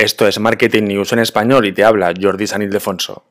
Esto es Marketing News en español y te habla Jordi San Ildefonso.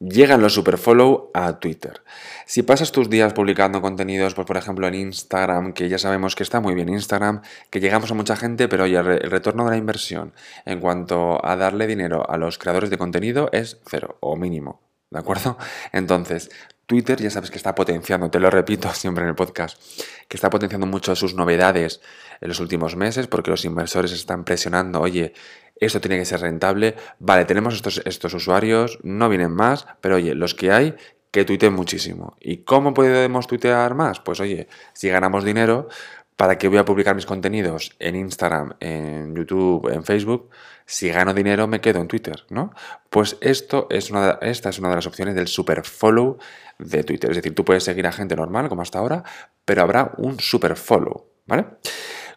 Llegan los superfollow a Twitter. Si pasas tus días publicando contenidos, pues por ejemplo en Instagram, que ya sabemos que está muy bien Instagram, que llegamos a mucha gente, pero oye, el retorno de la inversión en cuanto a darle dinero a los creadores de contenido es cero o mínimo. ¿De acuerdo? Entonces, Twitter ya sabes que está potenciando, te lo repito siempre en el podcast, que está potenciando mucho sus novedades en los últimos meses porque los inversores están presionando, oye, esto tiene que ser rentable, vale, tenemos estos, estos usuarios, no vienen más, pero oye, los que hay, que tuiteen muchísimo. ¿Y cómo podemos tuitear más? Pues oye, si ganamos dinero, ¿para qué voy a publicar mis contenidos en Instagram, en YouTube, en Facebook? Si gano dinero me quedo en Twitter, ¿no? Pues esto es una esta es una de las opciones del super follow de Twitter. Es decir, tú puedes seguir a gente normal como hasta ahora, pero habrá un super follow, ¿vale?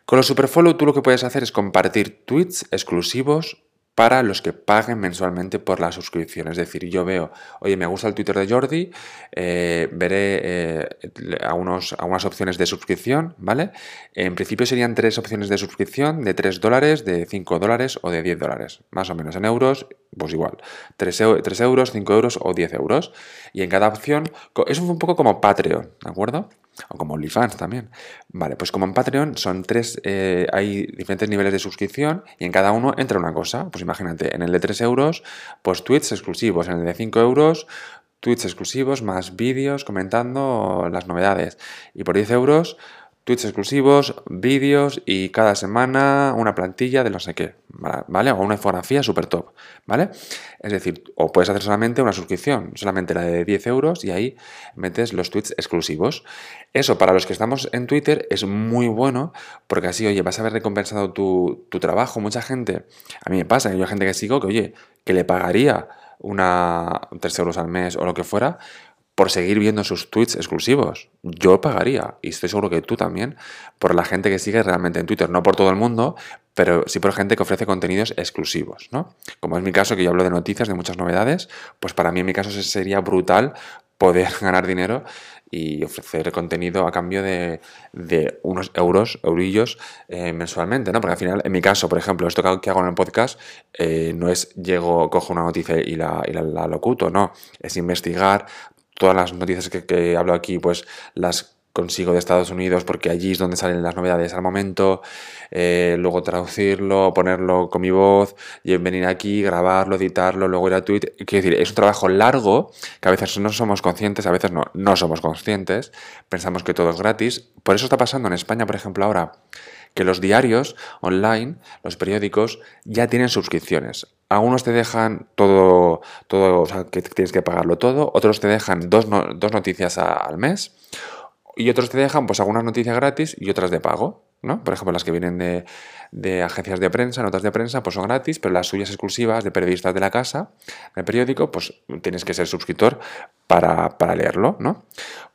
Con los superfollow tú lo que puedes hacer es compartir tweets exclusivos para los que paguen mensualmente por la suscripción. Es decir, yo veo, oye, me gusta el Twitter de Jordi, eh, veré eh, algunas opciones de suscripción, ¿vale? En principio serían tres opciones de suscripción de 3 dólares, de 5 dólares o de 10 dólares. Más o menos en euros, pues igual. 3, euros, 5 euros o 10 euros. Y en cada opción, es un poco como Patreon, ¿de acuerdo? O como OnlyFans también. Vale, pues como en Patreon son tres, eh, hay diferentes niveles de suscripción y en cada uno entra una cosa. Pues imagínate, en el de 3 euros, pues tweets exclusivos, en el de 5 euros, tweets exclusivos más vídeos comentando las novedades. Y por 10 euros, tweets exclusivos, vídeos y cada semana una plantilla de no sé qué, ¿vale? O una infografía súper top, ¿vale? Es decir, o puedes hacer solamente una suscripción, solamente la de 10 euros y ahí metes los tweets exclusivos. Eso para los que estamos en Twitter es muy bueno porque así, oye, vas a haber recompensado tu, tu trabajo. Mucha gente, a mí me pasa, que yo hay gente que sigo que, oye, que le pagaría una 3 euros al mes o lo que fuera por seguir viendo sus tweets exclusivos. Yo pagaría, y estoy seguro que tú también, por la gente que sigue realmente en Twitter. No por todo el mundo, pero sí por gente que ofrece contenidos exclusivos, ¿no? Como es mi caso, que yo hablo de noticias, de muchas novedades, pues para mí en mi caso sería brutal poder ganar dinero y ofrecer contenido a cambio de, unos euros, eurillos eh, mensualmente, ¿no? Porque al final, en mi caso, por ejemplo, esto que hago en el podcast eh, no es llego, cojo una noticia y la locuto, no, es investigar, todas las noticias que, hablo aquí, pues las consigo de Estados Unidos porque allí es donde salen las novedades al momento, eh, luego traducirlo, ponerlo con mi voz, y venir aquí, grabarlo, editarlo, luego ir a Twitter. Quiero decir, es un trabajo largo que a veces no somos conscientes, a veces no, no somos conscientes, pensamos que todo es gratis. Por eso está pasando en España, por ejemplo, ahora que los diarios online, los periódicos, ya tienen suscripciones. Algunos te dejan todo, todo o sea, que tienes que pagarlo todo, otros te dejan dos, dos noticias al mes y otros te dejan pues algunas noticias gratis y otras de pago. ¿no? Por ejemplo, las que vienen de, de, agencias de prensa, notas de prensa, pues son gratis, pero las suyas exclusivas de periodistas de la casa, del periódico, pues tienes que ser suscriptor para, para leerlo, ¿no?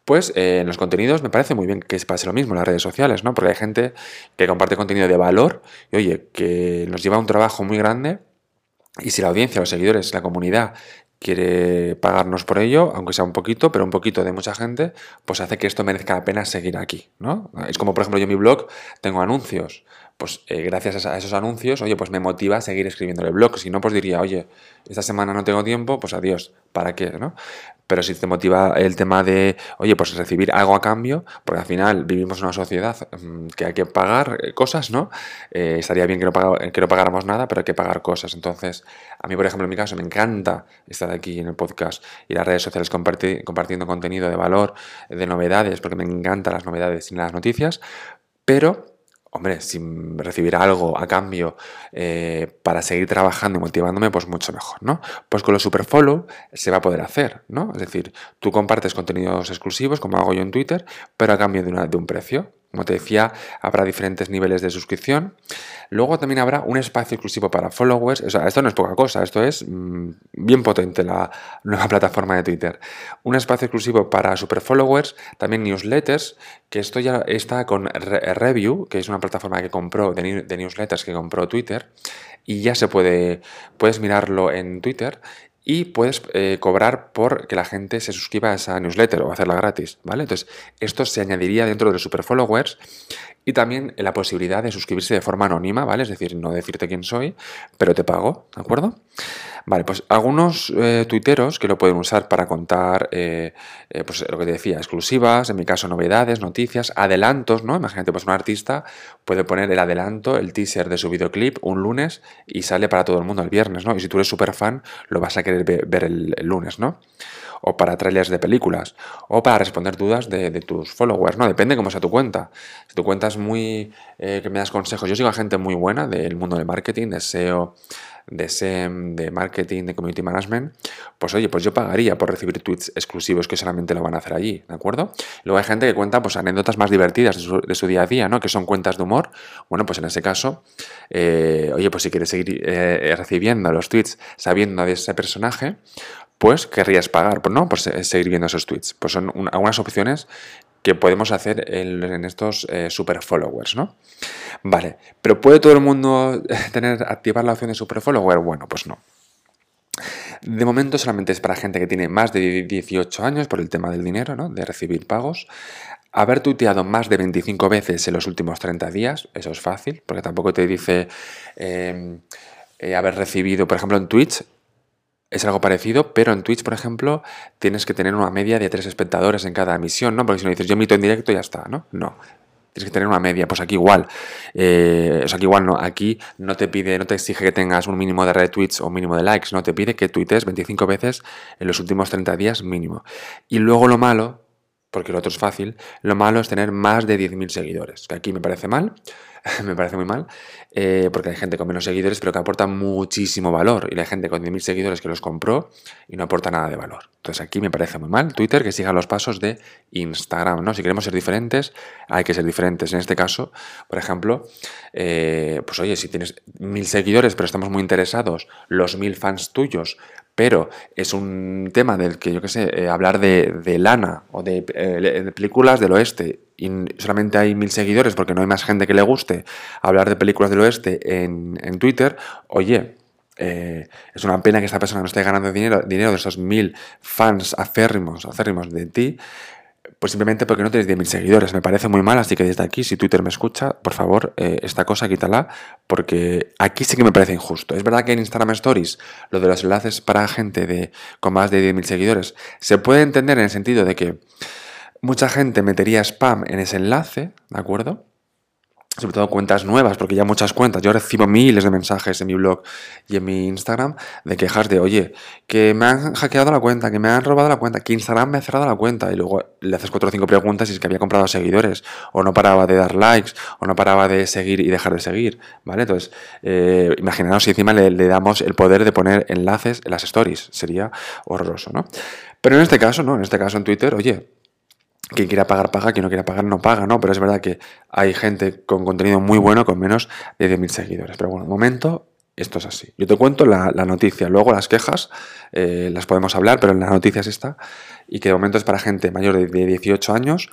Pues eh, en los contenidos me parece muy bien que se pase lo mismo en las redes sociales, ¿no? Porque hay gente que comparte contenido de valor y, oye, que nos lleva un trabajo muy grande y si la audiencia, los seguidores, la comunidad quiere pagarnos por ello, aunque sea un poquito, pero un poquito de mucha gente, pues hace que esto merezca la pena seguir aquí, ¿no? Es como, por ejemplo, yo en mi blog tengo anuncios pues eh, gracias a esos anuncios, oye, pues me motiva a seguir escribiendo el blog. Si no, pues diría, oye, esta semana no tengo tiempo, pues adiós, ¿para qué? ¿no? Pero si te motiva el tema de, oye, pues recibir algo a cambio, porque al final vivimos en una sociedad mm, que hay que pagar eh, cosas, ¿no? Eh, estaría bien que no, que no pagáramos nada, pero hay que pagar cosas. Entonces, a mí, por ejemplo, en mi caso, me encanta estar aquí en el podcast y las redes sociales compartiendo contenido de valor, de novedades, porque me encantan las novedades y las noticias, pero hombre, sin recibir algo a cambio eh, para seguir trabajando y motivándome, pues mucho mejor, ¿no? Pues con los superfollow se va a poder hacer, ¿no? Es decir, tú compartes contenidos exclusivos, como hago yo en Twitter, pero a cambio de, una, de un precio. Como te decía, habrá diferentes niveles de suscripción. Luego también habrá un espacio exclusivo para followers. O sea, esto no es poca cosa, esto es mm, bien potente la nueva plataforma de Twitter. Un espacio exclusivo para super followers, también newsletters, que esto ya está con Review, que es una plataforma que compró de, de newsletters que compró Twitter y ya se puede, puedes mirarlo en Twitter y puedes eh, cobrar por que la gente se suscriba a esa newsletter o hacerla gratis, ¿vale? Entonces, esto se añadiría dentro de los super followers y también la posibilidad de suscribirse de forma anónima, ¿vale? Es decir, no decirte quién soy, pero te pago, ¿de acuerdo? Vale, pues algunos eh, tuiteros que lo pueden usar para contar, eh, eh, pues lo que te decía, exclusivas, en mi caso novedades, noticias, adelantos, ¿no? Imagínate, pues un artista puede poner el adelanto, el teaser de su videoclip un lunes y sale para todo el mundo el viernes, ¿no? Y si tú eres súper fan, lo vas a querer ver el, lunes, ¿no? O para trailers de películas, o para responder dudas de, tus followers, ¿no? Depende cómo sea tu cuenta. Si tu cuenta es muy... que me das consejos, yo sigo a gente muy buena del mundo del marketing, de SEO, de SEM, de marketing, de community management, pues oye, pues yo pagaría por recibir tweets exclusivos que solamente lo van a hacer allí, ¿de acuerdo? Luego hay gente que cuenta pues anécdotas más divertidas de su, día a día, ¿no? Que son cuentas de humor. Bueno, pues en ese caso, eh, oye, pues si quieres seguir eh, recibiendo los tweets sabiendo de ese personaje, pues querrías pagar, pues no, pues seguir viendo esos tweets. Pues son algunas opciones que podemos hacer en, estos eh, super followers, ¿no? Vale, pero ¿puede todo el mundo tener activar la opción de super follower? Bueno, pues no. De momento solamente es para gente que tiene más de 18 años por el tema del dinero, ¿no? De recibir pagos. Haber tuiteado más de 25 veces en los últimos 30 días, eso es fácil, porque tampoco te dice eh, haber recibido, por ejemplo, en Twitch, es algo parecido, pero en Twitch, por ejemplo, tienes que tener una media de tres espectadores en cada emisión, ¿no? Porque si no dices yo emito en directo, ya está, ¿no? No. Tienes que tener una media. Pues aquí igual. Eh, o sea, aquí igual no. Aquí no te pide, no te exige que tengas un mínimo de retweets o un mínimo de likes. No te pide que tuites 25 veces en los últimos 30 días mínimo. Y luego lo malo, porque lo otro es fácil, lo malo es tener más de 10.000 seguidores. Que aquí me parece mal. me parece muy mal, eh, porque hay gente con menos seguidores, pero que aporta muchísimo valor. Y hay gente con 10.000 seguidores que los compró y no aporta nada de valor. Entonces aquí me parece muy mal. Twitter que siga los pasos de Instagram, ¿no? Si queremos ser diferentes, hay que ser diferentes. En este caso, por ejemplo, eh, pues oye, si tienes mil seguidores, pero estamos muy interesados, los mil fans tuyos, pero es un tema del que yo qué sé, eh, hablar de, lana o de, de, películas del oeste y solamente hay mil seguidores porque no hay más gente que le guste hablar de películas del oeste en, Twitter, oye, eh, es una pena que esta persona no esté ganando dinero, dinero de esos mil fans aférrimos, acérrimos de ti, pues simplemente porque no tienes 10.000 seguidores. Me parece muy mal, así que desde aquí, si Twitter me escucha, por favor, eh, esta cosa quítala, porque aquí sí que me parece injusto. Es verdad que en Instagram Stories, lo de los enlaces para gente de, con más de 10.000 seguidores, se puede entender en el sentido de que Mucha gente metería spam en ese enlace, ¿de acuerdo? Sobre todo cuentas nuevas, porque ya muchas cuentas. Yo recibo miles de mensajes en mi blog y en mi Instagram de quejas de, oye, que me han hackeado la cuenta, que me han robado la cuenta, que Instagram me ha cerrado la cuenta. Y luego le haces cuatro o cinco preguntas y es que había comprado seguidores, o no paraba de dar likes, o no paraba de seguir y dejar de seguir, ¿vale? Entonces, eh, imaginaos si encima le, le damos el poder de poner enlaces en las stories. Sería horroroso, ¿no? Pero en este caso, ¿no? En este caso en Twitter, oye, quien quiera pagar, paga, quien no quiera pagar, no paga, ¿no? Pero es verdad que hay gente con contenido muy bueno con menos de 10.000 seguidores. Pero bueno, de momento esto es así. Yo te cuento la, noticia, luego las quejas eh, las podemos hablar, pero la noticia es esta, y que de momento es para gente mayor de 18 años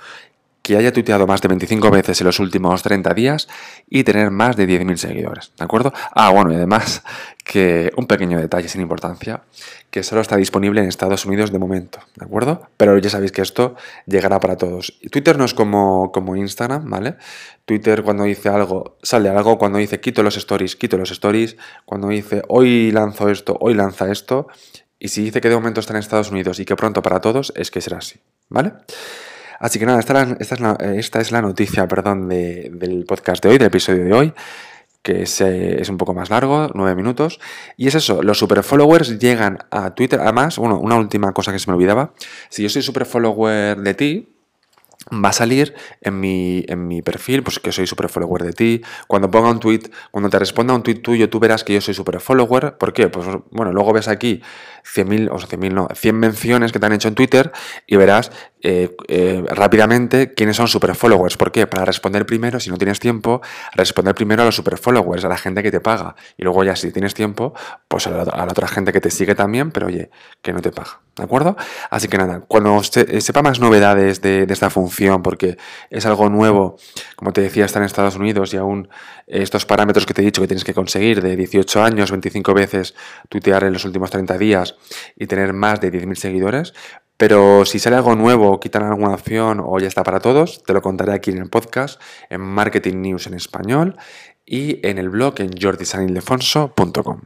que haya tuiteado más de 25 veces en los últimos 30 días y tener más de 10.000 seguidores, ¿de acuerdo? Ah, bueno, y además que un pequeño detalle sin importancia, que solo está disponible en Estados Unidos de momento, ¿de acuerdo? Pero ya sabéis que esto llegará para todos. Twitter no es como, como Instagram, ¿vale? Twitter cuando dice algo, sale algo, cuando dice quito los stories, quito los stories, cuando dice hoy lanzo esto, hoy lanza esto, y si dice que de momento está en Estados Unidos y que pronto para todos, es que será así, ¿vale? Así que nada, esta, es, la, noticia perdón, del podcast de hoy, del episodio de hoy, que es, es, un poco más largo, nueve minutos. Y es eso, los super followers llegan a Twitter. Además, bueno, una última cosa que se me olvidaba. Si yo soy super follower de ti, va a salir en mi, en mi perfil, pues que soy super follower de ti. Cuando ponga un tweet, cuando te responda un tweet tuyo, tú verás que yo soy super follower. ¿Por qué? Pues bueno, luego ves aquí 100.000, o sea, 100.000 no, 100 menciones que te han hecho en Twitter y verás eh, eh, rápidamente quiénes son super followers. ¿Por qué? Para responder primero, si no tienes tiempo, responder primero a los super followers, a la gente que te paga. Y luego ya si tienes tiempo, pues a la, otra gente que te sigue también, pero oye, que no te paga. ¿De acuerdo? Así que nada, cuando sepa más novedades de, de esta función, porque es algo nuevo. Como te decía, está en Estados Unidos y aún estos parámetros que te he dicho que tienes que conseguir de 18 años, 25 veces tuitear en los últimos 30 días y tener más de 10.000 seguidores. Pero si sale algo nuevo, quitan alguna opción o ya está para todos, te lo contaré aquí en el podcast, en Marketing News en español y en el blog en jordisanildefonso.com.